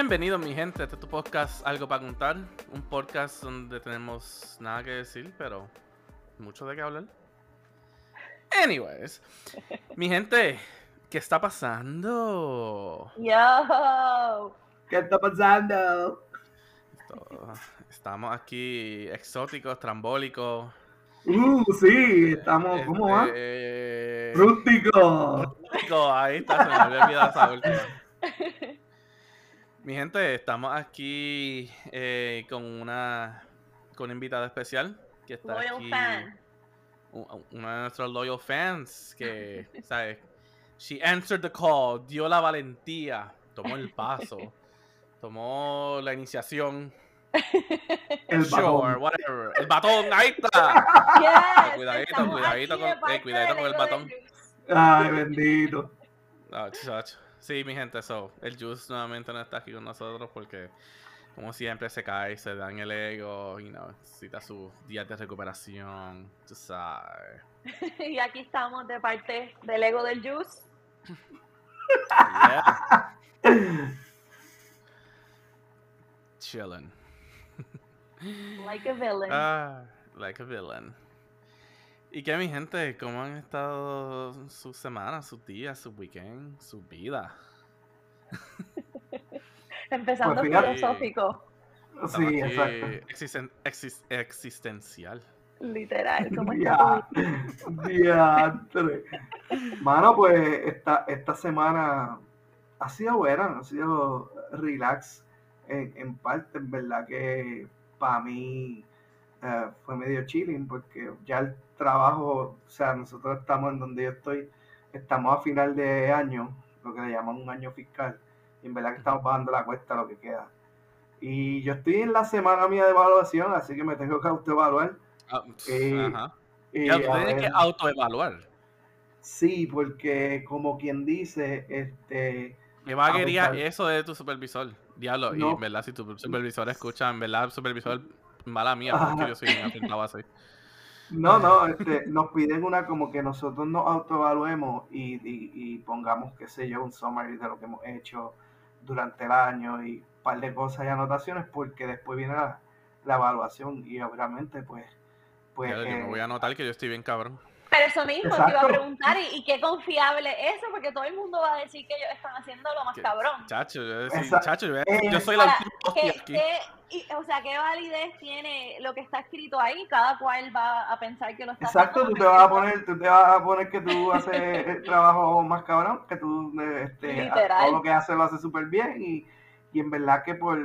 Bienvenidos mi gente, este es tu podcast Algo para contar, un podcast donde tenemos nada que decir, pero mucho de qué hablar. Anyways, mi gente, ¿qué está pasando? Yo. ¿Qué está pasando? Esto- estamos aquí exóticos, trambólicos. Uh, sí, estamos, ¿cómo va? este, Rústico. Rústico, ahí está, se me había olvidado esa última. Mi gente, estamos aquí eh, con una con una invitada especial que está Loyal aquí. fan. Una de nuestros loyal fans que, ¿sabes? She answered the call, dio la valentía, tomó el paso, tomó la iniciación. El sure, batón. whatever. El batón, ahí está. Yes, Cuidadito, cuidadito con- eh, cuidadito con el batón. Ay, bendito. Ah, chacho. Sí, mi gente, so, el Juice nuevamente no está aquí con nosotros porque, como siempre, se cae, se da en el ego, y no, necesita sus días de recuperación, tú sabes. Y aquí estamos de parte del Ego del Juice. Yeah. Chillin'. Like a villain. Ah, like a villain. ¿Y qué, mi gente? ¿Cómo han estado sus semanas, sus días, sus weekends, su vida? Empezando pues fíjate. filosófico. Sí, aquí exacto. existen- exis- existencial. Literal. ¿Cómo Ya, está diantre. Mano, pues esta, esta semana ha sido buena, ha sido relax en, en parte, en verdad que para mí eh, fue medio chilling porque ya el trabajo, o sea, nosotros estamos en donde yo estoy, estamos a final de año, lo que le llaman un año fiscal, y en verdad que estamos pagando la cuesta lo que queda. Y yo estoy en la semana mía de evaluación, así que me tengo que autoevaluar. Ah, Eh, ajá. Y Ya, tú a tienes que autoevaluar. Sí, porque como quien dice, este, ¿Qué vaguería pesar- eso de tu supervisor? Diablo, y No. en verdad, si tu supervisor escucha, en verdad, supervisor, mala mía, porque yo soy un así. no, no, este, nos piden una como que nosotros nos autoevaluemos y, y, y pongamos, qué sé yo, un summary de lo que hemos hecho durante el año y un par de cosas y anotaciones, porque después viene la, la evaluación y obviamente, pues, pues, Diablo, yo me eh, voy a anotar que yo estoy bien cabrón. Pero eso mismo te iba a Exacto. preguntar, ¿y, y qué confiable es eso? Porque todo el mundo va a decir que ellos están haciendo lo más cabrón. Chacho, yo, chacho, yo, eh, yo soy la Ahora, última hostia ¿qué- aquí. qué- y- o sea, ¿qué validez tiene lo que está escrito ahí? Cada cual va a pensar que lo está Exacto, tú haciendo te vas a poner, tú te vas a poner que tú haces el trabajo más cabrón, que tú eh, este, Literal. todo lo que haces lo haces súper bien y, y en verdad que por,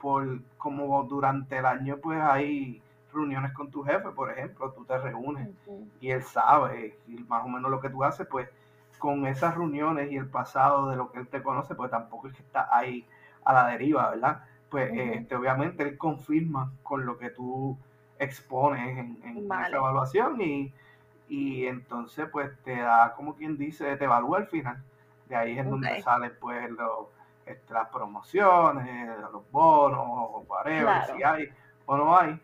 por como durante el año pues hay reuniones con tu jefe, por ejemplo, tú te reúnes y él sabe y más o menos lo que tú haces, pues con esas reuniones y el pasado de lo que él te conoce, pues tampoco es que está ahí a la deriva, ¿verdad? Pues este, obviamente él confirma con lo que tú expones en, en Vale. esa evaluación y, y entonces pues te da como quien dice, te evalúa al final. De ahí es donde salen pues los, este, las promociones, los bonos, o whatever, Claro. si hay o no hay.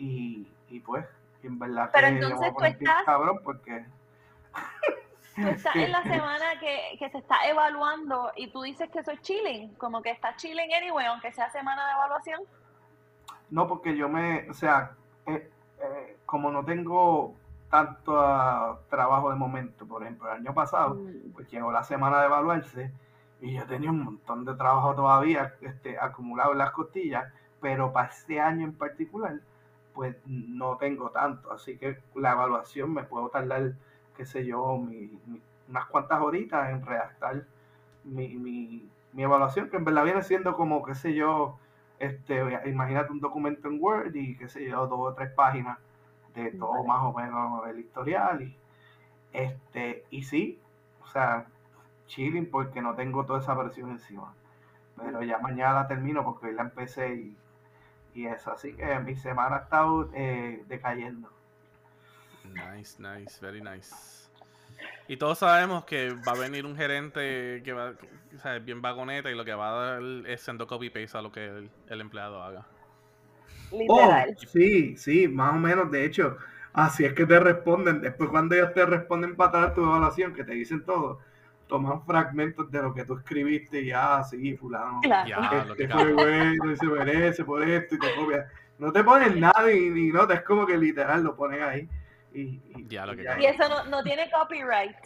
Y, y pues, en verdad Pero que entonces tú estás- cabrón porque Tú estás en la semana que, que se está evaluando y tú dices que eso es chilling, como que está chilling anyway, aunque sea semana de evaluación. no porque yo me, o sea, eh, eh, como no tengo tanto ah, trabajo de momento, por ejemplo, el año pasado, Mm. pues llegó la semana de evaluarse y yo tenía un montón de trabajo todavía este, acumulado en las costillas, pero para este año en particular, pues no tengo tanto, así que la evaluación me puedo tardar, qué sé yo, mi- mi- unas cuantas horitas en redactar mi, mi, mi evaluación, que en verdad viene siendo como, qué sé yo, este, imagínate un documento en Word y qué sé yo, dos o tres páginas de todo Vale. más o menos el historial y este, y sí, o sea, chilling porque no tengo toda esa presión encima. Pero ya mañana la termino porque hoy la empecé y, y eso. Así que mi semana ha estado eh, decayendo. Nice, nice, very nice. Y todos sabemos que va a venir un gerente que va, o sea, es bien vagoneta y lo que va a dar es sendo copy paste a lo que el, el empleado haga. Literal. Oh, sí, sí, más o menos. De hecho, así es que te responden. Después, cuando ellos te responden para atrás tu evaluación, que te dicen todo, toman fragmentos de lo que tú escribiste y ya, sí, fulano. Claro. Qué Este fue bueno y se merece por esto y te copias. No te ponen nada ni, ni nota, es como que literal lo ponen ahí. Y, y- Diablo, y qué ya. Y eso no, no tiene copyright.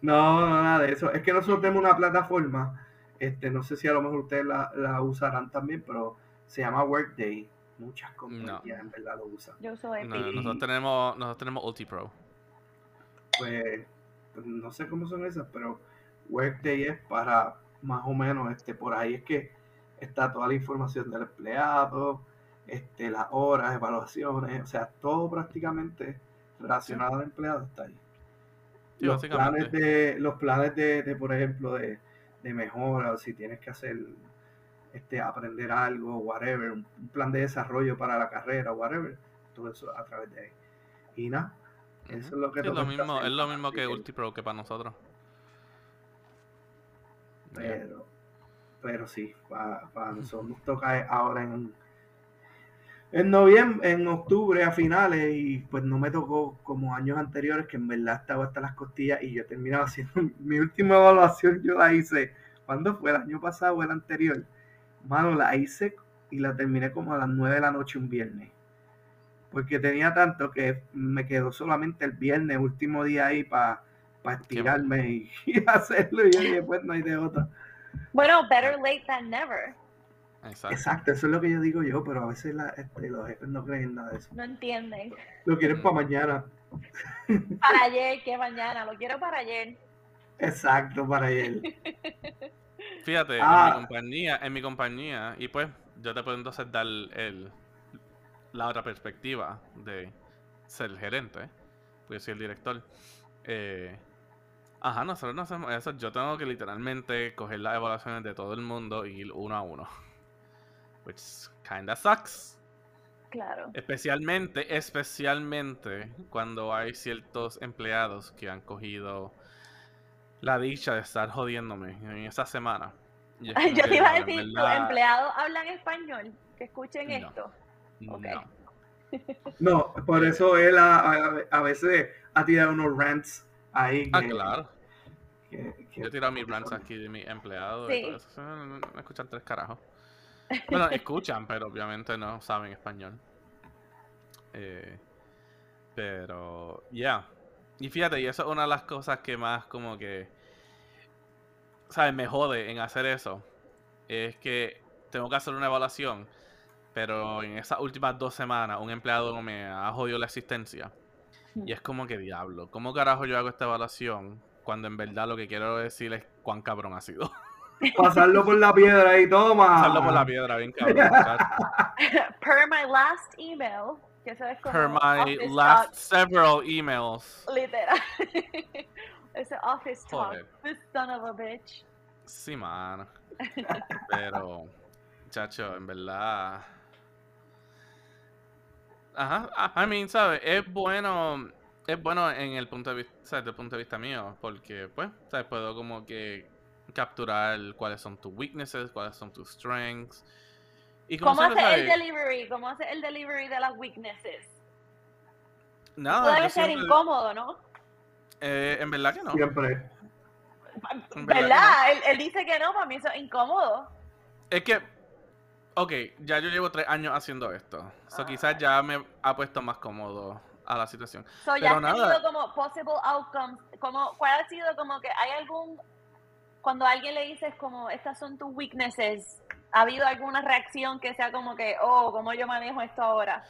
No, no, nada de eso. Es que nosotros tenemos una plataforma, este, no sé si a lo mejor ustedes la, la usarán también, pero se llama Workday. Muchas compañías No. en verdad lo usan. Yo uso Epic. No, nosotros tenemos, nosotros tenemos UltiPro. Pues no sé cómo son esas, pero Workday es para más o menos, este, por ahí es que está toda la información del empleado, este, las horas, evaluaciones, o sea, todo prácticamente relacionado al empleado está ahí. Sí, los planes de, los planes de, de, por ejemplo, de, de mejora, o si tienes que hacer, este, aprender algo, whatever, un, un plan de desarrollo para la carrera, whatever, todo eso a través de ahí. Y nada, eso es lo que Sí, es toca lo mismo, es lo mismo que UltiPro que para nosotros. Yeah. Pero, pero sí, para nosotros nos toca ahora en, en noviembre, en octubre a finales, y pues no me tocó como años anteriores, que en verdad estaba hasta las costillas, y yo terminaba haciendo mi última evaluación, yo la hice, ¿cuándo fue? ¿El año pasado o el anterior? Mano, la hice y la terminé como a las 9 de la noche un viernes. Porque tenía tanto que me quedó solamente el viernes, último día ahí para estirarme y, y hacerlo. Y dije, pues no hay de otra. Bueno, better late than never. Exacto. Exacto, eso es lo que yo digo yo, pero a veces la- este, los jefes no creen en nada de eso. No entienden. Lo quieren Mm. para mañana. Para ayer, que mañana. Lo quiero para ayer. Exacto, para ayer. Fíjate, Ah. en mi compañía, en mi compañía, y pues yo te puedo entonces dar el, la otra perspectiva de ser gerente, porque soy el director. Eh, ajá, nosotros no hacemos eso. Yo tengo que literalmente coger las evaluaciones de todo el mundo y ir uno a uno. Which kinda sucks. Claro. Especialmente, especialmente cuando hay ciertos empleados que han cogido la dicha de estar jodiéndome en esa semana. Yo te iba a decir, ¿tus verdad, empleados hablan español? Que escuchen No. esto. No. No, por eso él a, a- a veces ha tirado unos rants ahí. Ah, que- claro. que- que- Yo he tirado mis rants aquí de mis empleados. Sí. no escuchan tres carajos. Bueno, escuchan, pero obviamente no saben español. Eh, pero, ya. Y fíjate, y eso es una de las cosas que más como que, ¿sabes? Me jode en hacer eso. Es que tengo que hacer una evaluación, pero en esas últimas dos semanas un empleado me ha jodido la existencia. Y es como que diablo, ¿cómo carajo yo hago esta evaluación cuando en verdad lo que quiero decir es cuán cabrón ha sido? Pasarlo por la piedra y toma. Pasarlo por la piedra, bien cabrón. Per my last email, que eso es como Per my last talk, several emails. literal. Ese office talk. Joder. This son of a bitch. Sí, man. Pero, chacho, en verdad. Ajá, I mean, ¿sabes? Es bueno, es bueno en el punto de vista, ¿sabes? Desde el punto de vista mío, porque, pues, ¿sabes? Puedo como que capturar cuáles son tus weaknesses, cuáles son tus strengths. Y como ¿Cómo hace el delivery? ¿Cómo hace el delivery de las weaknesses? Nada, Puede ser siempre- incómodo, ¿no? eh, en verdad que no. Siempre. En verdad que ¿Verdad? Él, él dice que no, para mí eso es incómodo. Es que, ok, ya yo llevo tres años haciendo esto. So Ah. quizás ya me ha puesto más cómodo a la situación. So, ya Pero has nada. tenido como possible outcomes. Como, ¿Cuál ha sido como que hay algún... Cuando a alguien le dices como, estas son tus weaknesses, ¿ha habido alguna reacción que sea como que, oh, ¿cómo yo manejo esto ahora?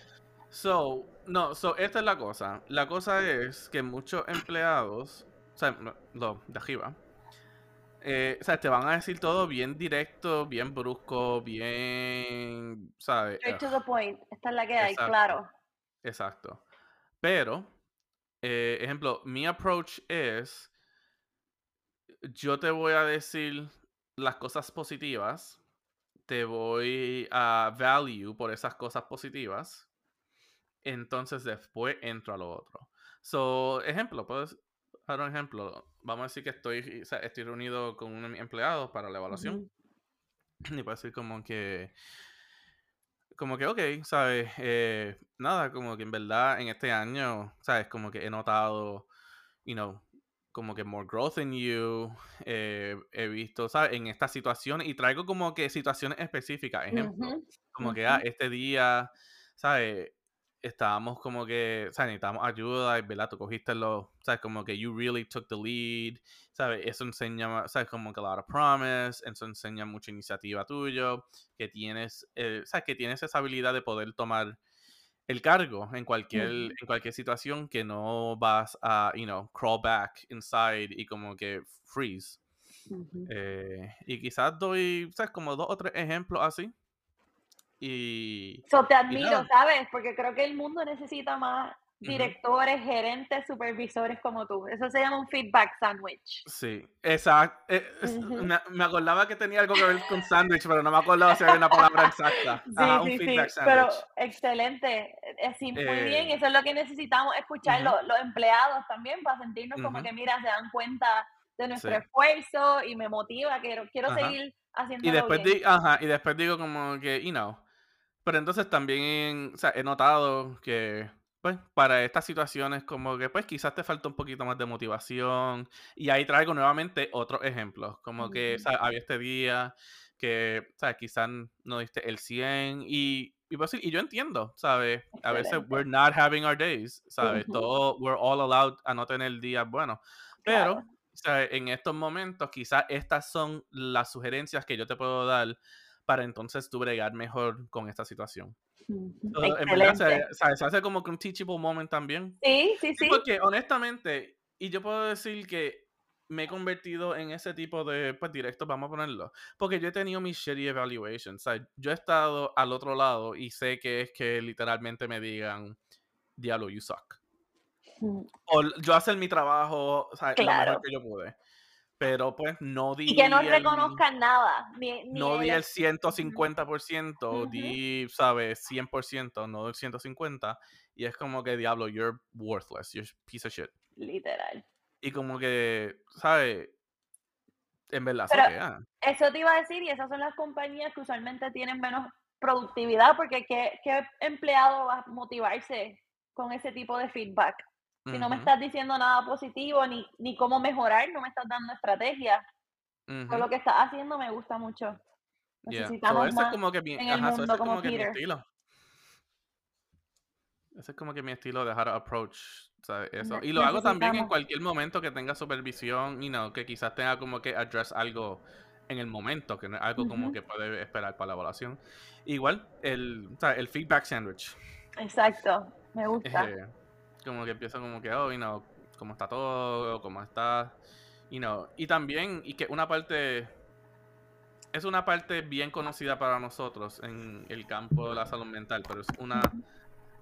So, no, so esta es la cosa. La cosa es que muchos empleados, o sea, los de arriba, eh, o sea, te van a decir todo bien directo, bien brusco, bien, ¿sabes? Straight to the point. Esta es la que hay, Exacto. claro. Exacto. Pero, eh, ejemplo, mi approach es, yo te voy a decir las cosas positivas, te voy a value por esas cosas positivas, entonces después entro a lo otro. So, ejemplo, puedes dar un ejemplo. Vamos a decir que estoy, o sea, estoy reunido con uno de mis empleados para la evaluación. Y puedo decir como que, como que, ok, ¿sabes? Eh, nada, como que en verdad en este año, ¿sabes? Como que he notado, you know, como que more growth in you. eh, he visto, ¿sabes? En estas situaciones y traigo como que situaciones específicas. Ejemplo, como que ah, este día, ¿sabes? Estábamos como que, ¿sabes? Necesitamos ayuda, y, ¿verdad? Tú cogiste los, ¿sabes? Como que you really took the lead, ¿sabes? Eso enseña, ¿sabes? Como que a lot of promise, eso enseña mucha iniciativa tuyo, que tienes, eh, ¿sabes? Que tienes esa habilidad de poder tomar el cargo en cualquier, en cualquier situación que no vas a, you know, crawl back inside y como que freeze. Eh, y quizás doy, ¿sabes? Como dos o tres ejemplos así. Y, So, te y admiro. ¿sabes? Porque creo que el mundo necesita más directores, gerentes, supervisores como tú. Eso se llama un feedback sandwich. Sí, exacto. Ujú. me, me acordaba que tenía algo que ver con sándwich, pero no me acordaba si había una palabra exacta. Sí, Ajá, un sí, sí, pero sandwich. excelente. Eh, sí, muy bien, Eh, eso es lo que necesitamos escuchar los, los empleados también para sentirnos como que, mira, se dan cuenta de nuestro sí, esfuerzo y me motiva, quiero, quiero seguir Y haciéndolo después, bien. di, ajá, y después digo como que, you know, pero entonces también, o sea, he notado que, pues, para estas situaciones como que, pues, quizás te falta un poquito más de motivación. Y ahí traigo nuevamente otros ejemplos, como que, Ujú. ¿sabes? Había este día que, ¿sabes? Quizás no diste el 100 y, y, pues, y yo entiendo, ¿sabes? A veces we're Excelente. not having our days, ¿sabes? Todo, we're all allowed a no tener días buenos. Claro. Pero, ¿sabes? En estos momentos, quizás estas son las sugerencias que yo te puedo dar para entonces tú bregar mejor con esta situación. So, en verdad, se. ¿sabes? se hace como que un teachable moment también. Sí, sí, Sí, porque honestamente, y yo puedo decir que me he convertido en ese tipo de, pues, directo, vamos a ponerlo. Porque yo he tenido mis shitty evaluations. ¿sabes? Yo he estado al otro lado y sé que es que literalmente me digan, diablo, you suck. Mm, O yo hacer mi trabajo ¿sabes? lo mejor Claro. que yo pude. Pero pues no Y que no di el, reconozcan nada, ni, ni no di el... el es- Ujú, 150%, ujú, di, ¿sabes? 100%, no el 150%. Y es como que, diablo, you're worthless, you're a piece of shit. Literal. Y como que, ¿sabes? En verdad Pero eso te iba a decir, y esas son las compañías que usualmente tienen menos productividad, porque ¿qué, qué empleado va a motivarse con ese tipo de feedback? Si no me estás diciendo nada positivo, ni, ni cómo mejorar, no me estás dando estrategia. Todo ujú, lo que estás haciendo me gusta mucho. yeah. So Necesitamos ese es más como que mi, en el ajá, so mundo es como como que mi estilo. Ese es como que mi estilo de how to approach, ¿sabes? Eso. Y lo hago también en necesitamos. cualquier momento que tenga supervisión, you know, que quizás tenga como que address algo en el momento, que no es algo como Ujú, que puede esperar para la evaluación. Igual, el, ¿sabes? el feedback sandwich. Exacto, me gusta. Eh, como que empieza como que, oh, you know, cómo está todo, cómo está, you know. Y también, y que una parte, es una parte bien conocida para nosotros en el campo de la salud mental, pero es una,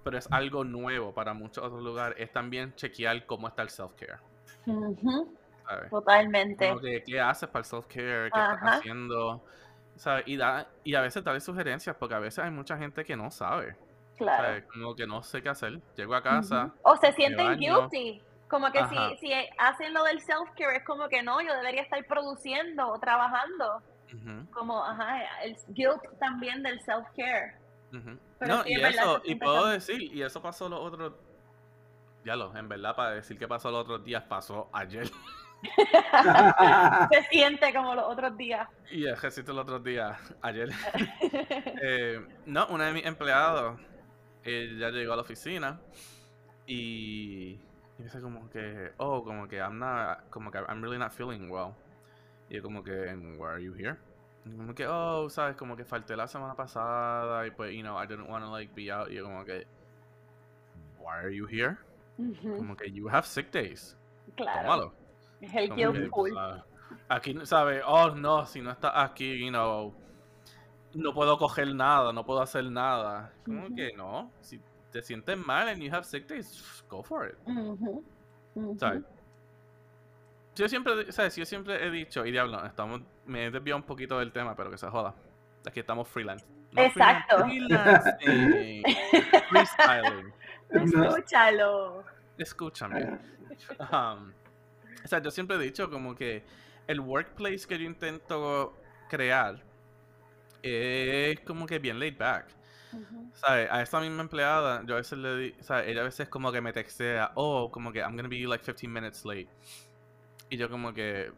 pero es algo nuevo para muchos otros lugares, es también chequear cómo está el self-care, ujú, ¿sabes? Totalmente. Que, ¿qué haces para el self-care? ¿Qué estás haciendo? ¿Sabes? Y, da, y a veces darle sugerencias, porque a veces hay mucha gente que no sabe, claro. ¿sabes? Como que no sé qué hacer. Llego a casa, O se sienten guilty. Como que ajá. si, si hacen lo del self-care, es como que no, yo debería estar produciendo o trabajando. Como, ajá, el guilt también del self-care. Ujú. Pero No, sí, y eso, y puedo tan- decir, y eso pasó los otros, ya lo, en verdad, para decir que pasó los otros días, pasó ayer. se siente como los otros días. Y ejército los otros días, ayer. Eh, no, una de mis empleados, ella llegó a la oficina y, y dice como que, oh, como que I'm not, como que I'm really not feeling well. Y yo como que, "And why are you here? Y como que, oh, sabes, como que falté la semana pasada y pues, you know, I didn't want to like be out. Y yo como que, why are you here? Como que you have sick days. Claro, Tómalo. es el ah, aquí, ¿sabes? Oh, no, si no estás aquí, you know, no puedo coger nada, no puedo hacer nada. Como que no, si te sientes mal and you have sick days, go for it. ¿Sabes? Yo siempre, ¿sabes? Yo siempre he dicho, y diablo, estamos, me he desviado un poquito del tema, pero que se joda. Aquí estamos freelance. No Exacto. freelance, freestyling. Escúchalo. Escúchame. Um, o sea, yo siempre he dicho como que el workplace que yo intento crear es como que bien laid back. ¿Sabes? A esa misma empleada, yo a veces le di, ¿sabes? Ella a veces como que me textea, oh, como que I'm gonna be like 15 minutes late. Y yo como que,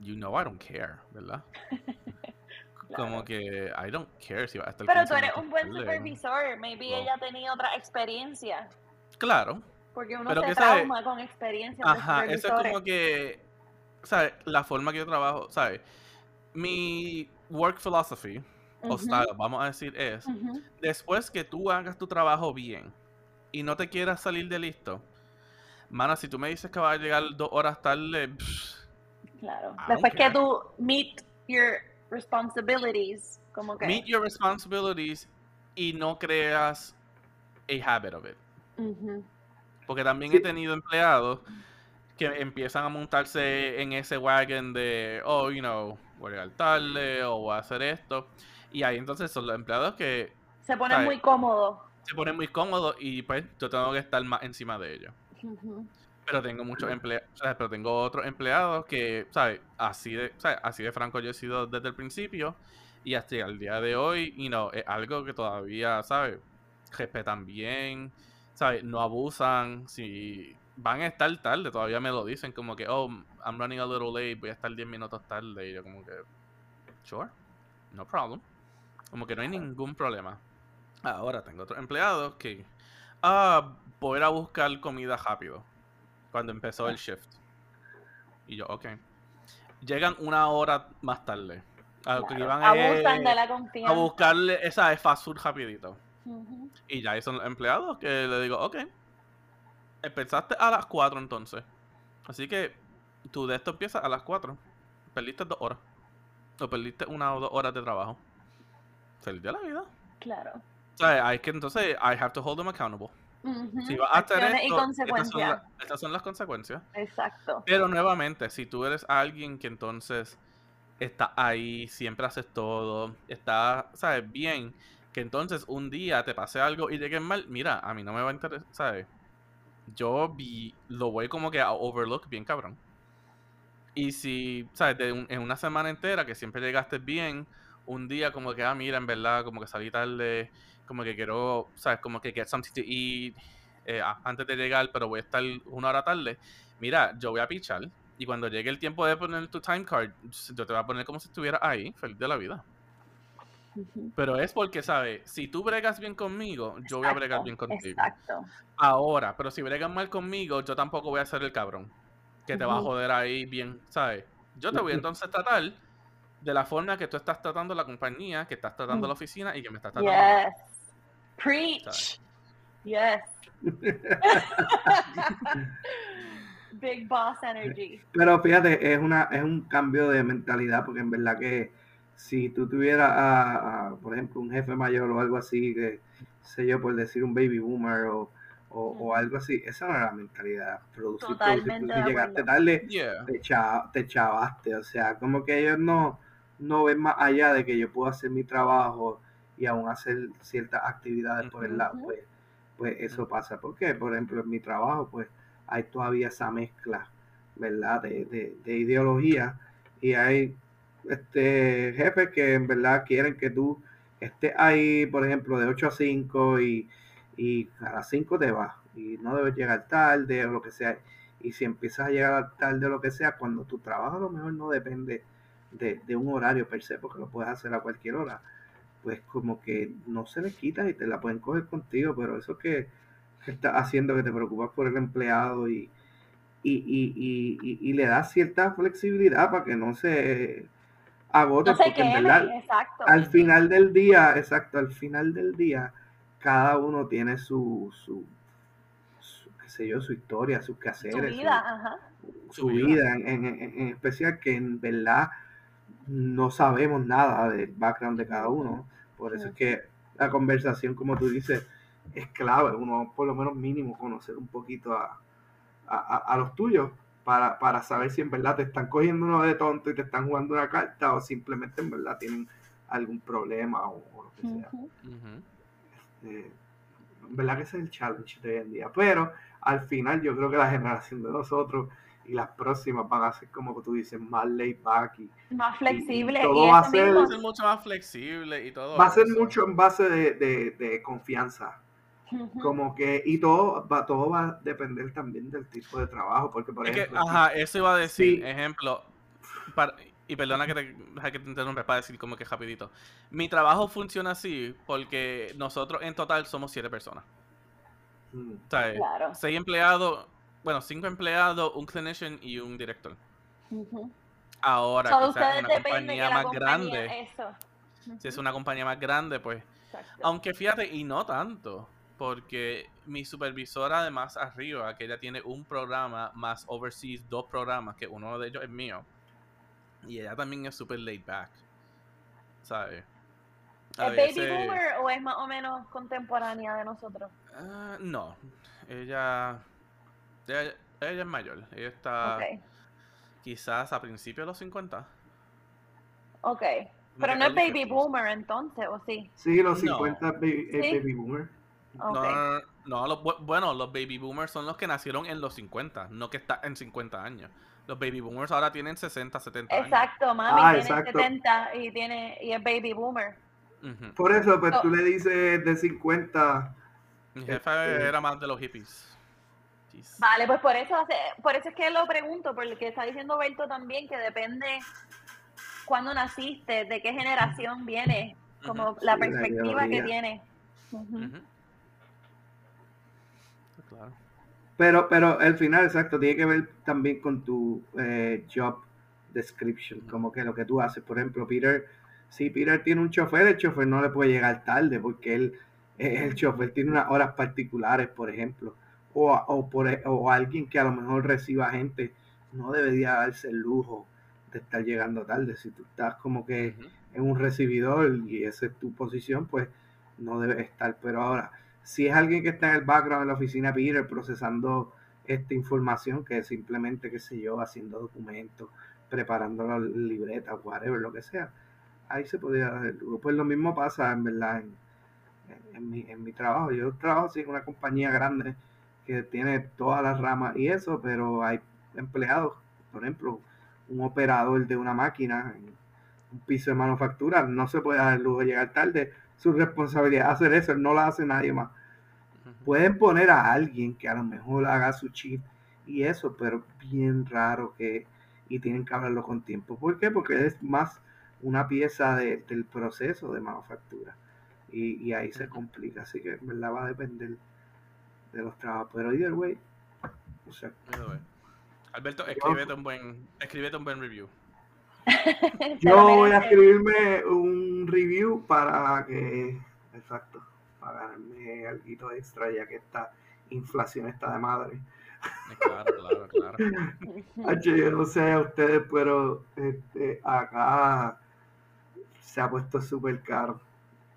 you know I don't care, ¿verdad? Como que I don't care si va a estar Pero 15 tú eres un buen supervisor. Maybe Wow. ella tenía otra experiencia. Claro. Porque uno Pero se que sabe- trauma con experiencias de Ajá, eso es como que, ¿sabes? La forma que yo trabajo, ¿sabes? Mi work philosophy, o style, vamos a decir, es, después que tú hagas tu trabajo bien y no te quieras salir de listo, mana, si tú me dices que vas a llegar dos horas tarde, pff, Claro. Después que tú meet your responsibilities, como que. meet your responsibilities y no creas a habit of it. Porque también Sí. he tenido empleados que empiezan a montarse en ese wagon de, oh, you know, voy a llegar tarde o voy a hacer esto. Y ahí entonces son los empleados que Se pone ¿Sabes? muy cómodo. se ponen muy cómodos y pues yo tengo que estar más encima de ellos. Pero tengo muchos empleados, pero tengo otros empleados que, ¿sabes? Así de, ¿sabes? Así de franco yo he sido desde el principio y hasta el día de hoy, y no, es algo que todavía, ¿sabes? Respetan bien, ¿sabes? No abusan, si van a estar tarde, todavía me lo dicen como que, oh, I'm running a little late, voy a estar 10 minutos tarde, y yo como que, sure, no problem. Como que no hay ningún problema. Ahora tengo otros empleados que, ah, voy a a buscar comida rápido cuando empezó el shift. Y yo, ok. Llegan una hora más tarde. A Claro. iban Abusan es de la a confianza. buscarle esa fast food rapidito. Y ya ahí son los empleados que le digo, ok. Empezaste a las 4 entonces. Así que tú de esto empieza a las 4. Perdiste dos horas. O perdiste una o dos horas de trabajo. Feliz de la vida. Claro. O sea, hay que entonces, I have to hold them accountable. Si vas a hacer esto, estas son, consecuencias. la- estas son las consecuencias. Exacto. Pero nuevamente, si tú eres alguien que entonces está ahí, siempre haces todo, está, ¿sabes? Bien, que entonces un día te pase algo y llegues mal, mira, a mí no me va a interesar, ¿sabes? Yo vi, lo voy como que a overlook bien cabrón. Y si, ¿sabes? De un- en una semana entera que siempre llegaste bien, un día como que, ah, mira, en verdad, como que salí tarde, como que quiero, ¿sabes? Como que get something to eat eh, antes de llegar, pero voy a estar una hora tarde. Mira, yo voy a pichar y cuando llegue el tiempo de poner tu time card, yo te voy a poner como si estuviera ahí, feliz de la vida. Pero es porque, ¿sabes? Si tú bregas bien conmigo, yo voy a bregar bien contigo. Exacto. Ahora, pero si bregas mal conmigo, yo tampoco voy a ser el cabrón que te va a joder ahí bien, ¿sabes? Yo te voy a entonces tratar de la forma que tú estás tratando la compañía, que estás tratando la oficina y que me estás tratando. a. Yes. Preach. Yes. Big boss energy. Pero fíjate, es una es un cambio de mentalidad, porque en verdad que si tú tuvieras, a, a, por ejemplo, un jefe mayor o algo así, que sé yo, por decir un baby boomer o, o, o algo así, esa no era la mentalidad. Producir, Totalmente producir. de Llegaste tarde, Yeah. te, cha- te chavaste, o sea, como que ellos no, no ven más allá de que yo puedo hacer mi trabajo y aún hacer ciertas actividades por el lado, pues, pues eso pasa. Porque, por ejemplo, en mi trabajo, pues hay todavía esa mezcla, ¿verdad? De, de, de ideología y hay este jefes que en verdad quieren que tú estés ahí, por ejemplo, de 8 a 5 y, y a las 5 te vas y no debes llegar tarde o lo que sea. Y si empiezas a llegar tarde o lo que sea, cuando tu trabajo a lo mejor no depende de, de un horario per se, porque lo puedes hacer a cualquier hora, pues como que no se les quita y te la pueden coger contigo, pero eso que, que estás haciendo, que te preocupas por el empleado y, y, y, y, y- y le das cierta flexibilidad para que no se agote, No se porque en queme. verdad Exacto. al final del día, exacto, al final del día, cada uno tiene su, su, su, qué sé yo, su historia, sus Su quehaceres, su- vida. Ajá. su vida, en, en- en- en especial que en verdad no sabemos nada del background de cada uno. Por eso es que la conversación, como tú dices, es clave. Uno, por lo menos mínimo, conocer un poquito a, a, a- a los tuyos para, para saber si en verdad te están cogiendo uno de tonto y te están jugando una carta o simplemente en verdad tienen algún problema o, o lo que sea. Eh, en verdad que ese es el challenge de hoy en día. Pero al final yo creo que la generación de nosotros y las próximas van a ser como tú dices, más laid back y Más flexible. todo y va a ese ser- mismo- Va a ser mucho más flexible y todo va a ser eso. mucho en base de, de- de confianza. Como que, y todo va, todo va a depender también del tipo de trabajo, porque por Es que, ejemplo, ajá, eso iba a decir. Sí. Ejemplo, para- y perdona que te, que te interrumpa para decir como que rapidito. Mi trabajo funciona así porque nosotros en total somos siete personas. Mm, O sea, Claro. seis empleados, bueno, cinco empleados, un clinician y un director. Ahora, So, quizás ustedes una que compañía más compañía- grande, Eso. si es una compañía más grande, pues Exacto. Aunque fíjate, y no tanto, porque mi supervisora de más arriba, que ella tiene un programa más overseas, dos programas, que uno de ellos es mío, y ella también es super laid back, ¿sabes? A ¿Es baby boomer o es más o menos contemporánea de nosotros? Ah, no, ella, ella, ella es mayor, ella está quizás a principios de los 50. ok. Pero no es baby 50s. boomer entonces, ¿o sí? Sí, los No. 50 baby, eh, ¿Sí? baby boomer. No, no, no, los bu- bueno, los baby boomers son los que nacieron en los 50, no que están en 50 años. Los baby boomers ahora tienen 60, 70 años. Exacto, mami Ah, tiene exacto. 70 y tiene y es baby boomer. Por eso, pues tú le dices de 50, Mi jefe Este- era más de los hippies. Jeez. Vale, pues por eso hace- por eso es que lo pregunto, porque está diciendo Berto también que depende cuándo naciste, de qué generación vienes, como la Sí, la perspectiva que tienes. Claro. pero, pero al final, exacto, tiene que ver también con tu eh, job description, como que lo que tú haces. Por ejemplo, Peter, si Peter tiene un chofer, el chofer no le puede llegar tarde porque él, el chofer tiene unas horas particulares, por ejemplo. O, o, por, e, o alguien que a lo mejor reciba gente, no debería darse el lujo de estar llegando tarde. Si tú estás como que en un recibidor y esa es tu posición, pues no debe estar. Pero ahora, si es alguien que está en el background en la oficina Peter procesando esta información, que es simplemente, qué sé yo, haciendo documentos, preparando las libretas, whatever, lo que sea, ahí se podría lujo. Pues lo mismo pasa, en verdad, en, en- mi, en mi trabajo. Yo trabajo así en una compañía grande que tiene todas las ramas y eso, pero hay empleados, por ejemplo, un operador de una máquina en un piso de manufactura, no se puede dar el lujo de llegar tarde. Su responsabilidad es hacer eso, no la hace nadie más. Pueden poner a alguien que a lo mejor haga su chip y eso, pero bien raro que, y tienen que hablarlo con tiempo. ¿Por qué? Porque es más una pieza de- del proceso de manufactura y, y ahí se complica. Así que en verdad va a depender de los trabajos. Pero either way, o sea. Alberto, escríbete un buen, escríbete un buen review. Yo voy a escribirme un review para que, exacto, para ganarme algo extra ya que esta inflación está de madre. Eh, Claro, claro, claro. Hacho, yo no sé a ustedes, pero este, acá se ha puesto súper caro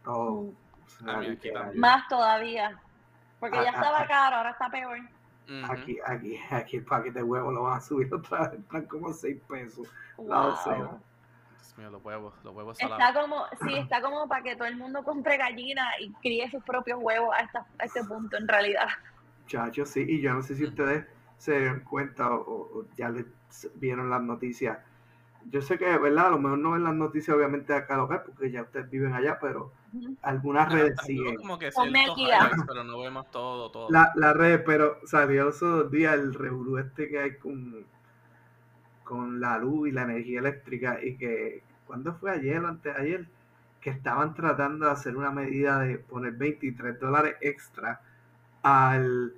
todo. Mí también. Más todavía. Porque ya Ah, ah, estaba ah. caro, ahora está peor. Aquí, aquí, aquí el paquete de huevos lo van a subir otra vez, están como 6 pesos. La Wow. docena. Dios mío, los huevos, los huevos Está salados. como, sí, está como para que todo el mundo compre gallina y críe sus propios huevos a, esta- a este punto en realidad. Muchachos, sí, y yo no sé si ustedes se dieron cuenta o, o- ya les vieron las noticias. Yo sé que, ¿verdad? A lo mejor no ven las noticias obviamente de acá local, porque ya ustedes viven allá, pero algunas Ajá, redes siguen. como que highlights, pero no vemos todo, todo. La, la red, pero salió esos dos días el revolú este que hay con, con la luz y la energía eléctrica y que, ¿cuándo fue ayer o antes de ayer? Que estaban tratando de hacer una medida de poner 23 dólares extra al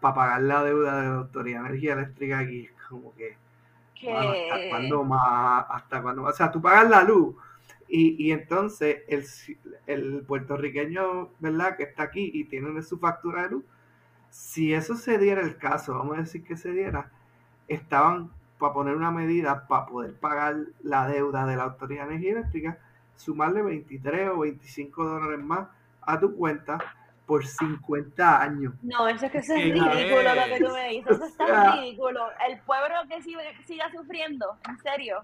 para pagar la deuda de la Autoridad de Energía Eléctrica aquí. Es como que, mano, ¿hasta cuándo más? ¿Hasta cuándo más? O sea, tú pagas la luz y, y entonces el, el puertorriqueño, ¿verdad? Que está aquí y tiene su factura de luz, si eso se diera el caso, vamos a decir que se diera, estaban para poner una medida para poder pagar la deuda de la Autoridad de Energía Eléctrica, sumarle 23 o 25 dólares más a tu cuenta por 50 años. no, eso es que eso es ¿Qué ridículo lo que tú me dices. Eso es O sea- tan ridículo. El pueblo que sigue- siga sufriendo, en serio.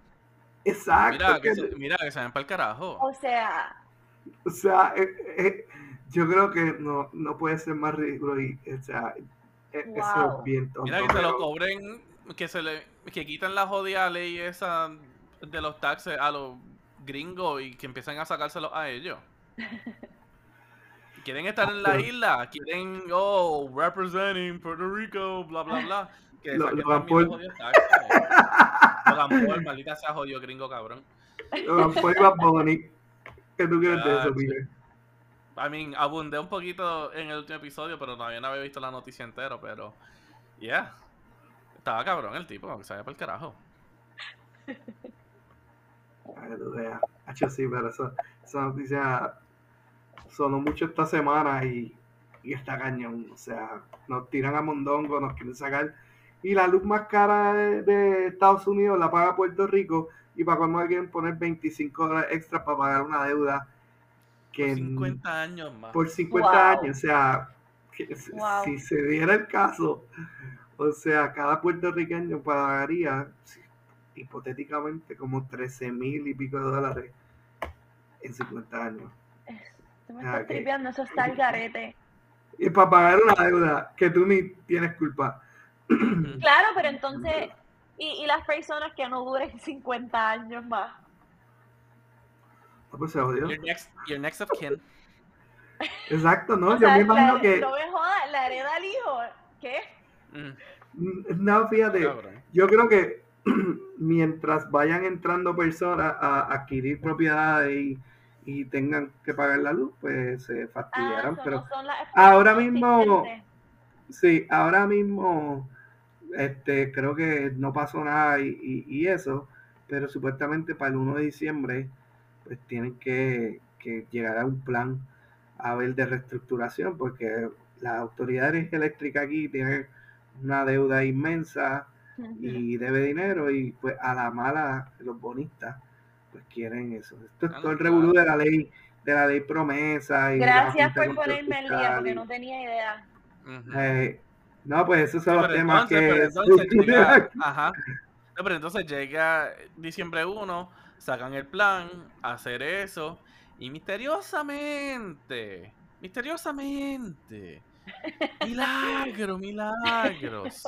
Exacto. Mira, que que- se, mira, que se ven para el carajo. O sea, O sea, eh, eh, yo creo que no, no puede ser más ridículo y, o sea, eh, eso Wow. es bien tonto. Mira que se lo cobren, que se le, que quitan la jodida ley esa de los taxes a los gringos y que empiecen a sacárselos a ellos. quieren estar en la isla, quieren, oh, representing Puerto Rico, bla, bla, bla. Que Lo- taxes. Logan Paul, maldita sea jodido gringo, cabrón. Bunny. ¿Qué tú quieres de Ah, eso, sí. Miguel? I mean, abundé un poquito en el último episodio, pero todavía no había visto la noticia entera, pero. Yeah. Estaba cabrón el tipo, aunque se vaya por el carajo. Para que tú veas. Hacho, sí, pero eso, esa noticia sonó mucho esta semana y, y está cañón. O sea, nos tiran a Mondongo, nos quieren sacar. Y la luz más cara de, de Estados Unidos la paga Puerto Rico. Y para cuando alguien poner 25 dólares extra para pagar una deuda que Por en- 50 años más. por 50 Wow. años. O sea, que si- Wow. si se diera el caso, o sea, cada puertorriqueño pagaría hipotéticamente como 13 mil y pico de dólares en 50 años. Tú me estás tripeando, eso está al garete. Y para pagar una deuda que tú ni tienes culpa. Claro, pero entonces, y, y las personas que no duren 50 años más. Ah, Pues se jodió. Your next, your next of kin. Exacto, ¿no? O Yo sea, me imagino la- que. No me jodas, la hereda al hijo. ¿Qué? Mm, No, fíjate. cabrón. Yo creo que mientras vayan entrando personas a adquirir propiedades y, y tengan que pagar la luz, pues se Ah, fastidiaran. eso pero no ahora mismo- sí, ahora mismo este, creo que no pasó nada y, y- y eso, pero supuestamente para el 1 de diciembre pues tienen que, que llegar a un plan a ver de reestructuración porque las autoridades eléctricas aquí tienen una deuda inmensa y debe dinero y pues a la mala los bonistas pues quieren eso. Esto es Ah, todo el claro. revolú de la ley, de la ley promesa y Gracias por ponerme al día, porque y- no tenía idea. Eh, no, pues esos son los pero temas entonces- que pero entonces estructuran. llega- ajá. No, pero entonces llega diciembre 1, sacan el plan, hacer eso, y misteriosamente, misteriosamente, milagro, milagros.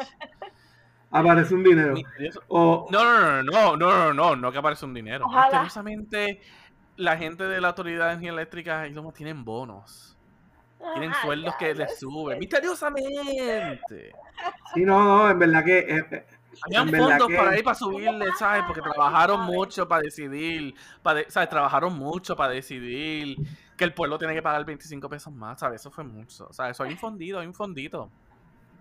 aparece un dinero. O, No, no, no, no, no, no, no, no que aparece un dinero. Misteriosamente, la gente de la Autoridad de Energía Eléctrica y somos tienen bonos. Tienen sueldos que les suben. Misteriosamente. sí, no, no, en verdad que eh, eh, Habían fondos que- para ir para subirle, ¿sabes? Porque trabajaron mucho para decidir, para de- ¿sabes? Trabajaron mucho para decidir que el pueblo tiene que pagar 25 pesos más, ¿sabes? Eso fue mucho, o sea, eso hay un fondito, hay un fondito.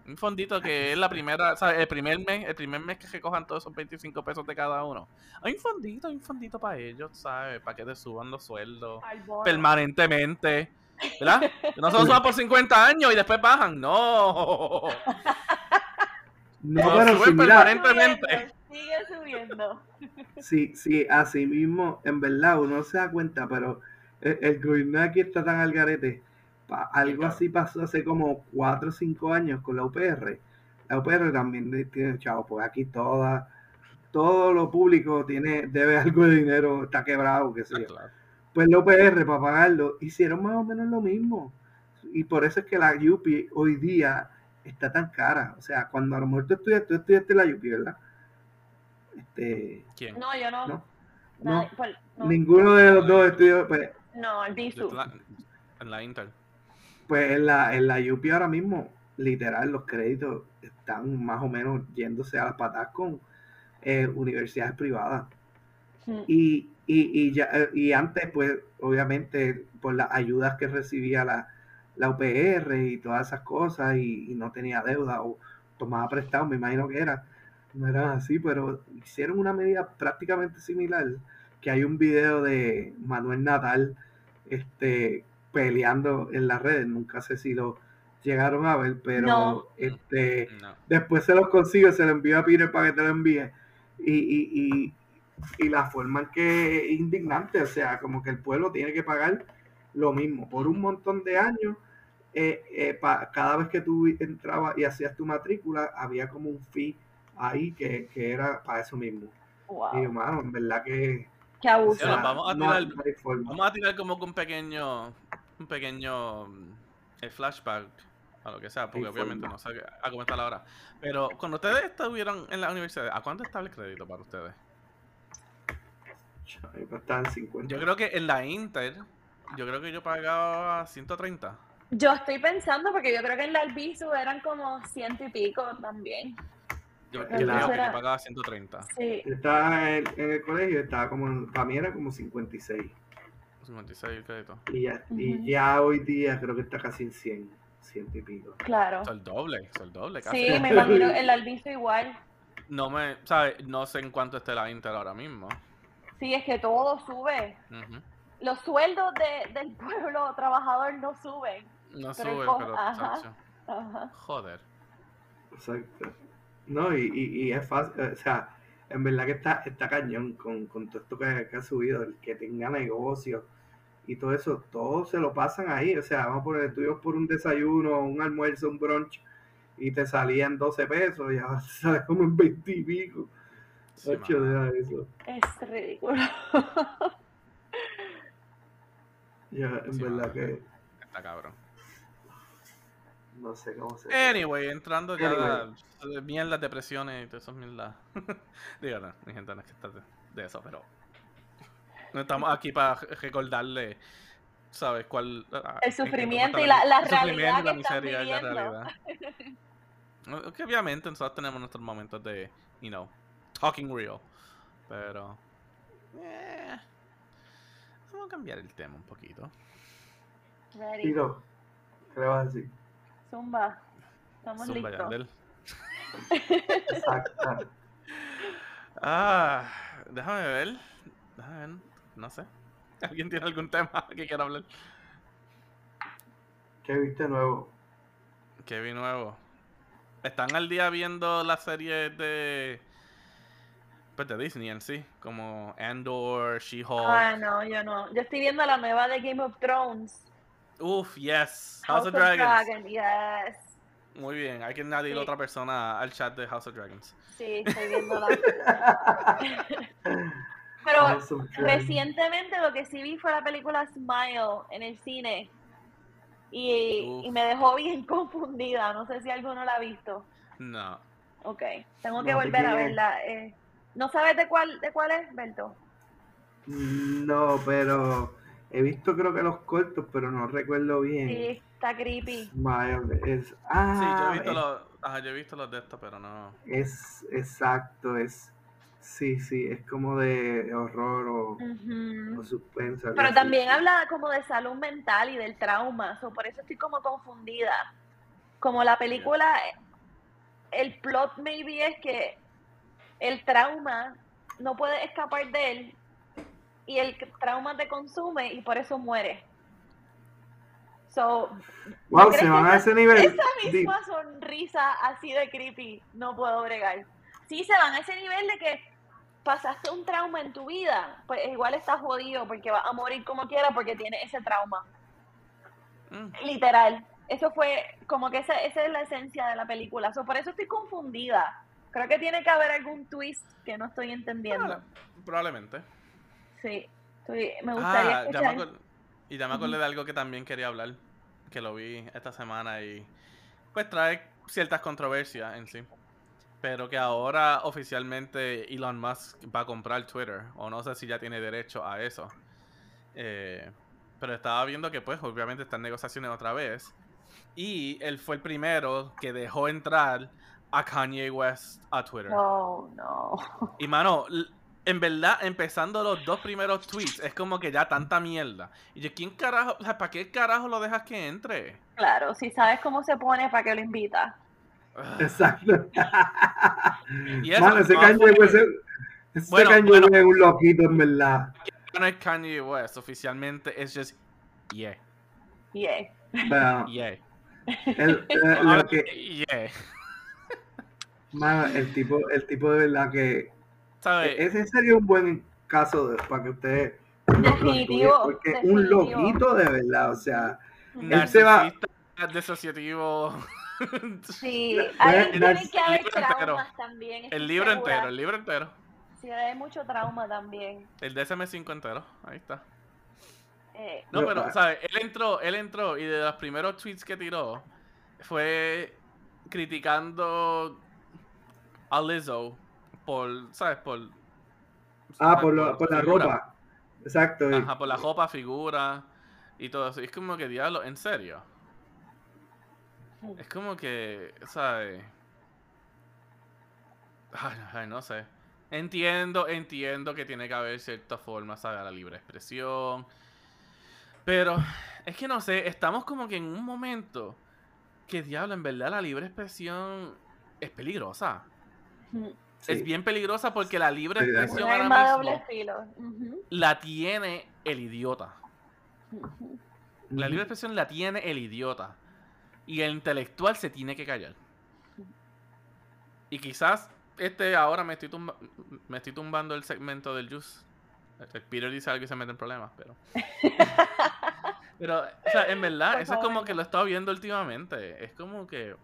Un fondito que es la primera, ¿sabes? El primer mes, el primer mes que recojan todos esos 25 pesos de cada uno. Hay un fondito, hay un fondito para ellos, ¿sabes? Para que te suban los sueldos permanentemente. ¿Verdad? No se lo suban por 50 años y después bajan. No. no, pero suben si mira, permanentemente. Sigue subiendo. sí, sí, así mismo, en verdad, uno se da cuenta, pero el, el gobierno de aquí está tan al garete. Pa- algo claro. así pasó hace como 4 o 5 años con la UPR. La UPR también tiene, chavo, pues aquí toda, todo lo público tiene, debe algo de dinero, está quebrado, qué sé Ah, yo. claro. Pues la UPR para pagarlo hicieron más o menos lo mismo. Y por eso es que la UPI hoy día está tan cara. O sea, cuando a lo mejor tú estudiaste, tú estudiaste la UPI, ¿verdad? Este, ¿Quién? No, yo no. no, pues, no, ninguno de los dos estudios, pues, no, el estoy en la- En la Inter. pues en la, en la UPI ahora mismo, literal, los créditos están más o menos yéndose a las patas con eh, universidades privadas. Mm. Y, y, y, ya, eh, y antes, pues, obviamente, por las ayudas que recibía la, la UPR y todas esas cosas, y, y no tenía deuda o tomaba prestado, me imagino que era. No era así, pero hicieron una medida prácticamente similar, que hay un video de Manuel Natal este, peleando en las redes, nunca sé si lo llegaron a ver, pero No. este No. después se los consigue, se lo envía a Peter para que te lo envíe. Y, y, y, y la forma en que es indignante, o sea, como que el pueblo tiene que pagar lo mismo por un montón de años. eh, eh, pa- cada vez que tú entrabas y hacías tu matrícula, había como un fee ahí que, que era para eso mismo. Wow. Y hermano, en verdad que. Qué abuso. Bueno, vamos a tirar- no hay forma. Vamos a tirar como que un pequeño. Un pequeño. mm, El flashback. A lo que sea, porque obviamente no sé a cómo está la hora. Pero cuando ustedes estuvieron en la universidad, ¿a cuánto estaba el crédito para ustedes? Ay, estaban 50. Yo creo que en la Inter yo creo que yo pagaba 130. Yo estoy pensando, porque yo creo que en la Albizu eran como ciento y pico también. Yo, era- yo pagaba 130. Sí. Estaba en, en el colegio, estaba como, para mí era como 56. 56 el crédito. Y ya, y ya hoy día creo que está casi en 100, ciento y pico. Claro. Sea, el doble, sea, el doble casi. Sí, me imagino el Albizu igual. No me, ¿sabes? No sé en cuánto esté la Inter ahora mismo. Sí, es que todo sube. Los sueldos de- del pueblo trabajador no suben. No Pero el sube, co- pero Ajá. joder. Exacto. No, y, y, y es fácil, o sea, en verdad que está, está cañón con, con todo esto que, que ha subido, el que tenga negocio y todo eso, todo se lo pasan ahí, o sea, vamos a poner, ibas por un desayuno, un almuerzo, un brunch, y te salían 12 pesos, y ahora te sale como en 20 y pico. Sí, eso. Es ridículo. Ya, en Sí, verdad que Está cabrón. No sé cómo se Anyway, entrando ya Anyway. mierdas, depresiones y todas esas mierdas. Digo, no, mi gente no es que está de, de eso, pero. No estamos aquí para recordarle, ¿sabes? cuál. ah, El sufrimiento y la- la el sufrimiento realidad y la que miseria y la realidad. Que obviamente nosotros tenemos nuestros momentos de, you know, talking real. Pero. Eh, vamos a cambiar el tema un poquito. Ready. Tiro, ¿qué le vas a decir? Zumba. Estamos Zumba, listos. Yandel. Exacto. Ah, déjame ver. Déjame ver. No sé. ¿Alguien tiene algún tema que quiera hablar? ¿Qué viste nuevo? Que vi nuevo. ¿Están al día viendo las series de. Pues de Disney en sí? Como Andor, She-Hulk. Ah, no, yo no. Yo estoy viendo la nueva de Game of Thrones. Uf, yes. House, of Dragons. Dragon, yes. Muy bien. Hay que añadir Sí. otra persona al chat de House of Dragons. Sí, estoy viendo la. Pero recientemente lo que sí vi fue la película Smile en el cine. Y, y me dejó bien confundida. No sé si alguno la ha visto. No. Ok, tengo que No volver a verla. eh. ¿No sabes de cuál, de cuál es, Berto? No, pero he visto creo que los cortos, pero no recuerdo bien. Sí, está creepy. Es Sí, ah, yo he visto es, los. Ajá, yo he visto los de estos, pero no. es exacto, es sí, sí, es como de horror o, Ujú. o suspenso. algo Pero así. también habla como de salud mental y del trauma, so, por eso estoy como confundida. Como la película, el plot maybe es que el trauma no puede escapar de él y el trauma te consume y por eso muere. So, Wow, ¿crees se van a esa- ese nivel. esa misma sonrisa así de creepy no puedo bregar. Sí, se van a ese nivel de que pasaste un trauma en tu vida, pues igual estás jodido porque vas a morir como quiera porque tienes ese trauma. Mm, Literal. Eso fue como que esa, esa es la esencia de la película. So, por eso estoy confundida. Creo que tiene que haber algún twist que no estoy entendiendo. probable- probablemente. Sí, estoy- me gustaría Ah, escuchar. y ya me acordé de algo que también quería hablar, que lo vi esta semana y pues trae ciertas controversias en sí. Pero que ahora oficialmente Elon Musk va a comprar Twitter, o no sé si ya tiene derecho a eso. Eh, pero estaba viendo que pues obviamente están negociaciones otra vez. Y él fue el primero que dejó entrar a Kanye West a Twitter. No, no. Y mano, en verdad, empezando los dos primeros tweets, es como que ya tanta mierda. Y yo, ¿quién carajo? O sea, ¿para qué carajo lo dejas que entre? Claro, si sabes cómo se pone, ¿para qué lo invitas? Ugh. Exacto. Y eso Mano, ese no Kanye fue- West es- ese Bueno, Kanye bueno. Es un loquito, en verdad. no es Kanye West, oficialmente es just yeah, Yeah. Yeah. el, eh, lo que, yeah. mano, el tipo, el tipo de verdad que ¿Sabes? ese sería un buen caso de- para que ustedes lo- Definitivo, porque un loquito de verdad, o sea, él se va- disociativo. Sí, ahí tiene que haber traumas también. El libro segura. entero, el libro entero. Sí, hay mucho trauma también. El DSM5 entero. Ahí está. Eh, No, pero. ¿sabes? Él entró, él entró y de los primeros tweets que tiró fue criticando a Lizzo por, ¿sabes? Por. ah, ¿sabes? por, lo- por la figura. ropa. Exacto. y- Ajá, por la ropa, figura. Y todo eso. Y es como que, diablo, en serio. Es como que, ¿sabes? Ay, ay, no sé. Entiendo, entiendo que tiene que haber cierta forma, ¿sabes? La libre expresión. Pero es que no sé, estamos como que en un momento que, diablo, en verdad la libre expresión es peligrosa. Es Sí. bien peligrosa porque la libre expresión Un ahora arma de mismo doble filo. Ujú, la tiene el idiota. La libre expresión la tiene el idiota. Y el intelectual se tiene que callar. Y quizás este ahora me estoy, tumba- me estoy tumbando el segmento del juice. El Peter dice algo y se mete en problemas, pero. pero, o sea, en verdad, Por eso es como que lo he estado viendo últimamente. Es como que.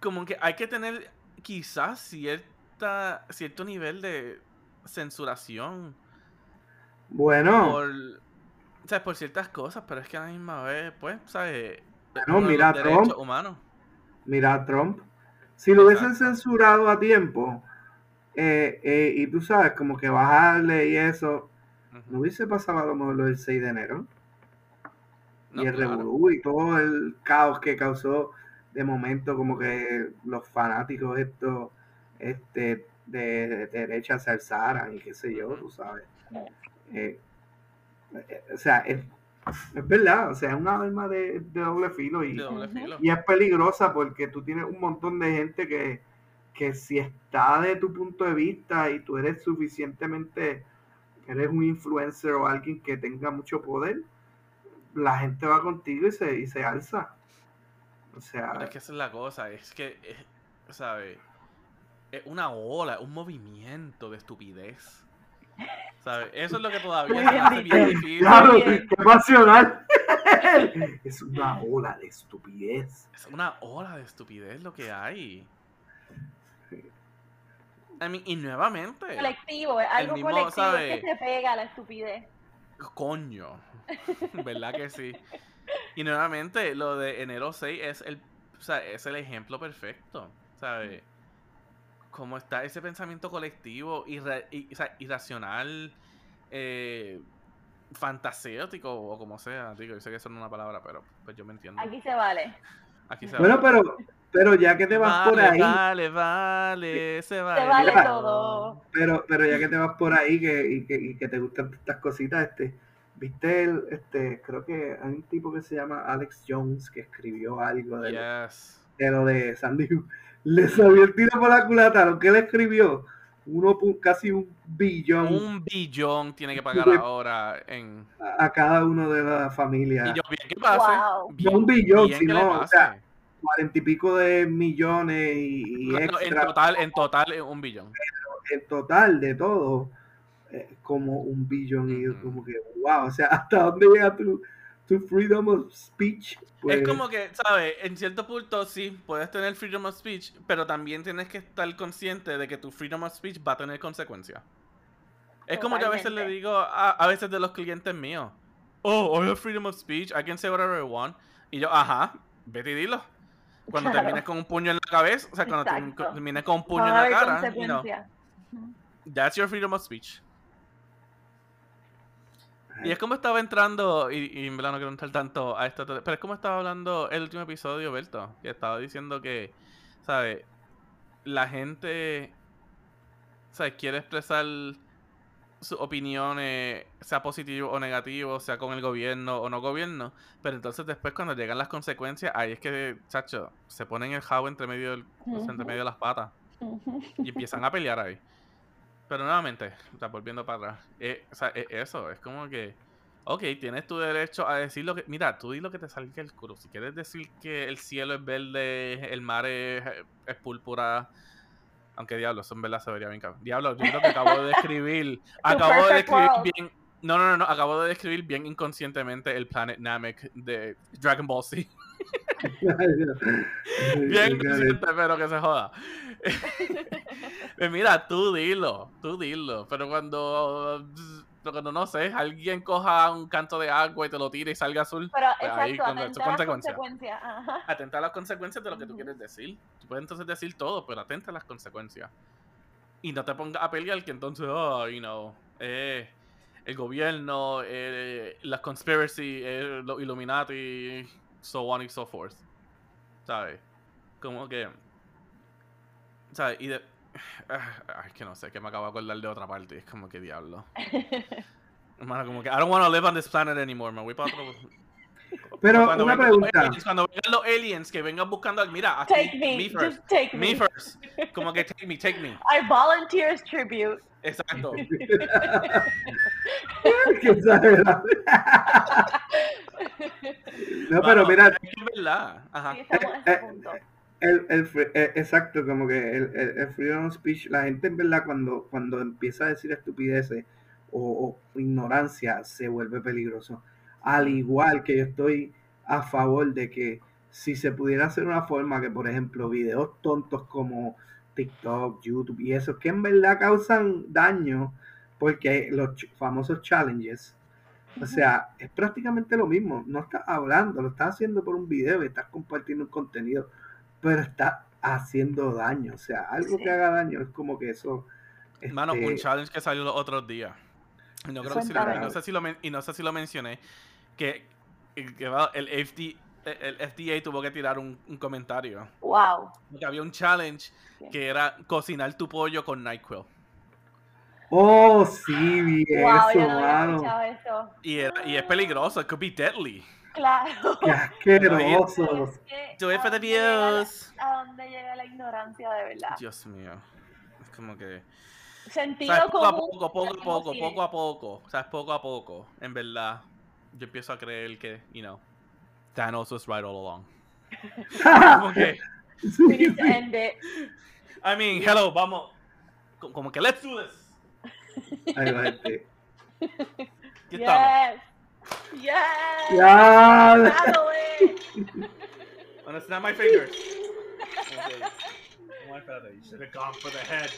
Como que hay que tener quizás cierta, cierto nivel de censuración Bueno, por, ¿sabes? por ciertas cosas, pero es que a la misma vez, pues, ¿sabes? Bueno, de mira, derechos Trump. humanos. mira Trump. Si lo hubiesen censurado a tiempo, eh, eh, y tú sabes, como que bajarle y eso, no hubiese pasado a lo mejor lo del 6 de enero. No, y el claro. revolú y todo el caos que causó de momento como que los fanáticos estos este de, de derecha se alzaran y qué sé yo, tú sabes. Eh, eh, o sea, es, es verdad, o sea, es una arma de, de doble filo y, doble filo. y es peligrosa porque tú tienes un montón de gente que, que si está de tu punto de vista y tú eres suficientemente, eres un influencer o alguien que tenga mucho poder, la gente va contigo y se, y se alza. O sea, Pero es que esa es la cosa, es que, es- ¿sabes? Es una ola, un movimiento de estupidez. ¿Sabes? Eso es lo que todavía se hace bien difícil. claro, qué pasional. es una ola de estupidez. Es una ola de estupidez lo que hay. I mean, y nuevamente, Colectivo, es algo mismo, colectivo ¿sabe? es que se pega a la estupidez. coño. ¿Verdad que sí? Y nuevamente, lo de enero 6 es el, o sea, es el ejemplo perfecto. ¿Sabes? Cómo está ese pensamiento colectivo, irra- i- o sea, irracional, eh, fantasético o como sea. Digo, yo sé que eso no es una palabra, pero pues yo me entiendo. Aquí se vale. Aquí se Bueno, vale. pero, pero ya que te vas por Vale, ahí, Vale, vale, se vale. vale Mira. todo. pero, pero ya que te vas por ahí que, y, que, y que te gustan estas cositas, este, viste el, este, creo que hay un tipo que se llama Alex Jones que escribió algo de, lo- de lo de Sandy. Le salió el tiro por la culata, lo que él escribió, uno casi un billón Un billón tiene que pagar De- ahora en. a, a cada uno de la familia. Y yo, bien que pase. Wow. bien- No un billón, bien que le sino, o pase. sea, cuarenta y pico de millones y, y No, no, en extra total, en total, es un billón. el total de todo eh, como un billón y yo como que wow, o sea, hasta dónde llega tu, tu freedom of speech. Pues, Es como que, ¿sabes? En cierto punto sí, puedes tener freedom of speech, pero también tienes que estar consciente de que tu freedom of speech va a tener consecuencias. Es como yo a veces le digo a, a veces de los clientes míos, oh, I have freedom of speech, I can say whatever I want. Y yo, ajá, vete y dilo. Cuando Claro. termines con un puño en la cabeza, o sea, cuando Exacto. termines con un puño Van en la cara, you know, that's your freedom of speech. Y es como estaba entrando, y, y en verdad no quiero entrar tanto a esto, pero es como estaba hablando el último episodio, Berto, que estaba diciendo que, ¿sabes? La gente, ¿sabes? Quiere expresar sus opiniones, sea positivo o negativo, sea con el gobierno o no gobierno, pero entonces después cuando llegan las consecuencias, ahí es que, chacho, se ponen el jabo entre medio, del- entre medio de las patas y empiezan a pelear ahí. Pero nuevamente, o sea, volviendo para atrás, eh, o sea, es eso, es como que, ok, tienes tu derecho a decir lo que, mira, tú di lo que te salga el culo. Si quieres decir que el cielo es verde, el mar es, es púrpura, aunque diablo, eso en verdad se vería bien cabrón. Diablo, yo creo que acabo de describir, acabo de describir world. bien, no, no, no, no, acabo de describir bien inconscientemente el Planet Namek de Dragon Ball Z. Bien consciente, pero que se joda. Pues mira, tú dilo, tú dilo. Pero cuando, pero cuando no sé, alguien coja un canto de agua y te lo tire y salga azul, Pero Pues ahí, exacto, atenta a las consecuencias. Ajá. atenta a las consecuencias de lo que tú quieres decir. Tú puedes entonces decir todo, pero atenta a las consecuencias. Y no te pongas a pelear que entonces, oh, you know, eh, el gobierno, eh, las conspiracy, eh, los Illuminati, so on y so forth. ¿Sabes? Como que. ¿Sabes? Y de. es que no sé, que me acabo de acordar de otra parte. Es como que diablo. Hermano, como que I don't want to live on this planet anymore. Me voy para otro. Pero Cuando una vengan los pregunta. aliens, cuando vengan los aliens que vengan buscando al. Mira, aquí, Take me, me first. just take Me me. first. Como que take me, take me. I volunteers tribute. Exacto. Qué exagerado. No, pero mira, es que es verdad. Ajá. Sí, estamos en ese punto. el, el eh, exacto, como que el, el, el freedom of speech, la gente en verdad cuando, cuando empieza a decir estupideces o, o ignorancia se vuelve peligroso. Al igual que yo estoy a favor de que si se pudiera hacer una forma que, por ejemplo, videos tontos como TikTok, YouTube y eso, que en verdad causan daño, porque los ch- famosos challenges, o sea, es prácticamente lo mismo. No estás hablando, lo estás haciendo por un video y estás compartiendo un contenido, pero estás haciendo daño. O sea, algo Sí. que haga daño es como que eso. Mano, este, un challenge que salió los otros días. No, creo que sí lo- y no sé si lo y no sé si lo mencioné. Que, que va, el, FD, el FDA tuvo que tirar un, un comentario. Wow. Porque había un challenge Sí. que era cocinar tu pollo con NyQuil. Oh, sí, vi Wow, eso, yo no había mano. escuchado eso. Y, era- y es peligroso, it could be deadly. Claro. Qué asqueroso. Es que Do it a for the dónde llega la- views. A dónde llega la ignorancia de verdad. Dios mío. Es como que. Sentido ¿sabes? Poco a común. poco, poco a poco, poco a poco. ¿Sabes? Poco a poco. En verdad. Yo empiezo a creer que, you know, Thanos was right all along. Como que. We need to end it. I mean, hello, vamos. co- Como que let's do this. Ahí va, este. ¿Qué estamos? Yes. Yes. Ya. Settle it. Wanna snap my fingers. Okay. Espérate, you should have gone for the head.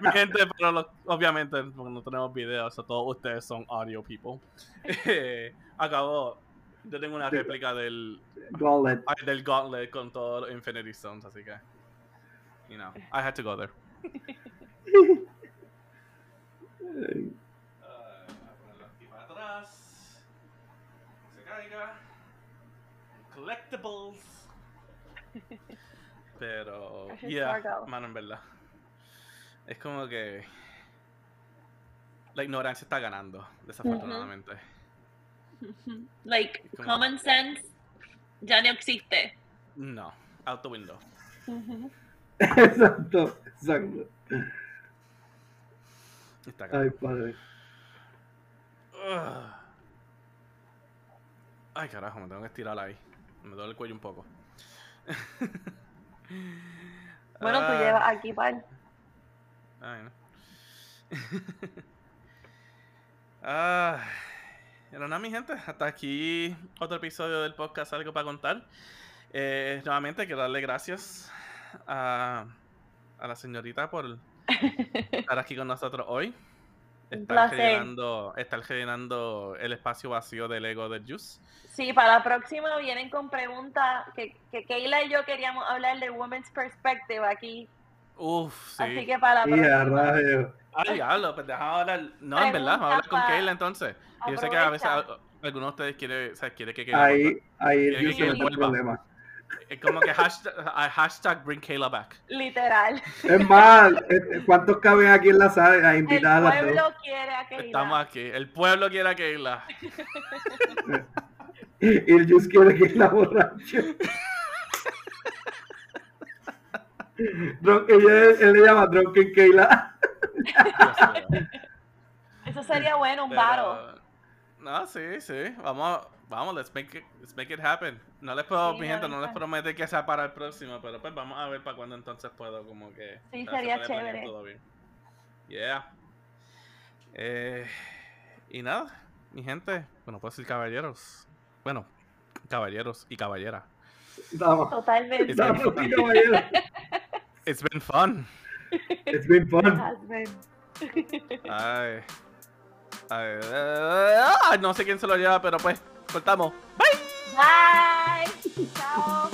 Mi gente, pero lo- obviamente, porque no tenemos videos, so todos ustedes son audio people. Eh, acabó. Yo tengo una réplica del, Gauntlet. ay, del Gauntlet con todos los Infinity Stones, así que. You know, I had to go there. Aquí para atrás. No se caiga. Collectibles. Pero, should yeah, mano, en verdad. Es como que la ignorancia está ganando, desafortunadamente. Like, Como- common sense ya no existe. No, out the window. Exacto, exacto. Está Ay, ganando. padre. Ugh. Ay, carajo, me tengo que estirar ahí. Me duele el cuello un poco. Bueno, tú Ah. llevas aquí para Ay, no. ah, pero nada, mi gente, hasta aquí otro episodio del podcast Algo para contar. Eh, nuevamente quiero darle gracias a, a la señorita por estar aquí con nosotros hoy. Un Estar placer. rellenando, estar el espacio vacío del ego de Juice. Sí, para la próxima vienen con preguntas que, que Keila y yo queríamos hablar de Women's Perspective aquí. Uf, sí. Así que para la próxima. rayos. Ay, diablo, pues deja hablar. No, en verdad, vamos a hablar con Keila entonces. Yo sé que a veces Aprovecha. a- algunos de ustedes quiere, o sea, quiere que Keila Ahí, ahí Quiere que es el vuelva. problema. Es como que hashtag, a- hashtag bring Kayla back. Literal. Es más, eh, ¿cuántos caben aquí en la sala? A El invitar a pueblo quiere a Keila. Estamos aquí. El pueblo quiere a Kayla. Y el Jus quiere que la borracha. Drunk- ella- él, le llama Drunken Keila. Eso sería bueno, un Pero- varo. No, sí, sí. Vamos, vamos, let's make it, let's make it happen. No les puedo, Sí, mi gente, no les prometo que sea para el próximo, pero pues vamos a ver para cuándo entonces puedo como que... Sí, sería chévere. todo bien. Yeah. Eh, y nada, mi gente, bueno, puedo decir caballeros. Bueno, caballeros y caballera. Vamos. Totalmente. Vamos, sí, caballero. It's been fun. It's been fun. Ay. Ay, eh, ah, no sé quién se lo lleva, pero pues, cortamos. Bye. Chao.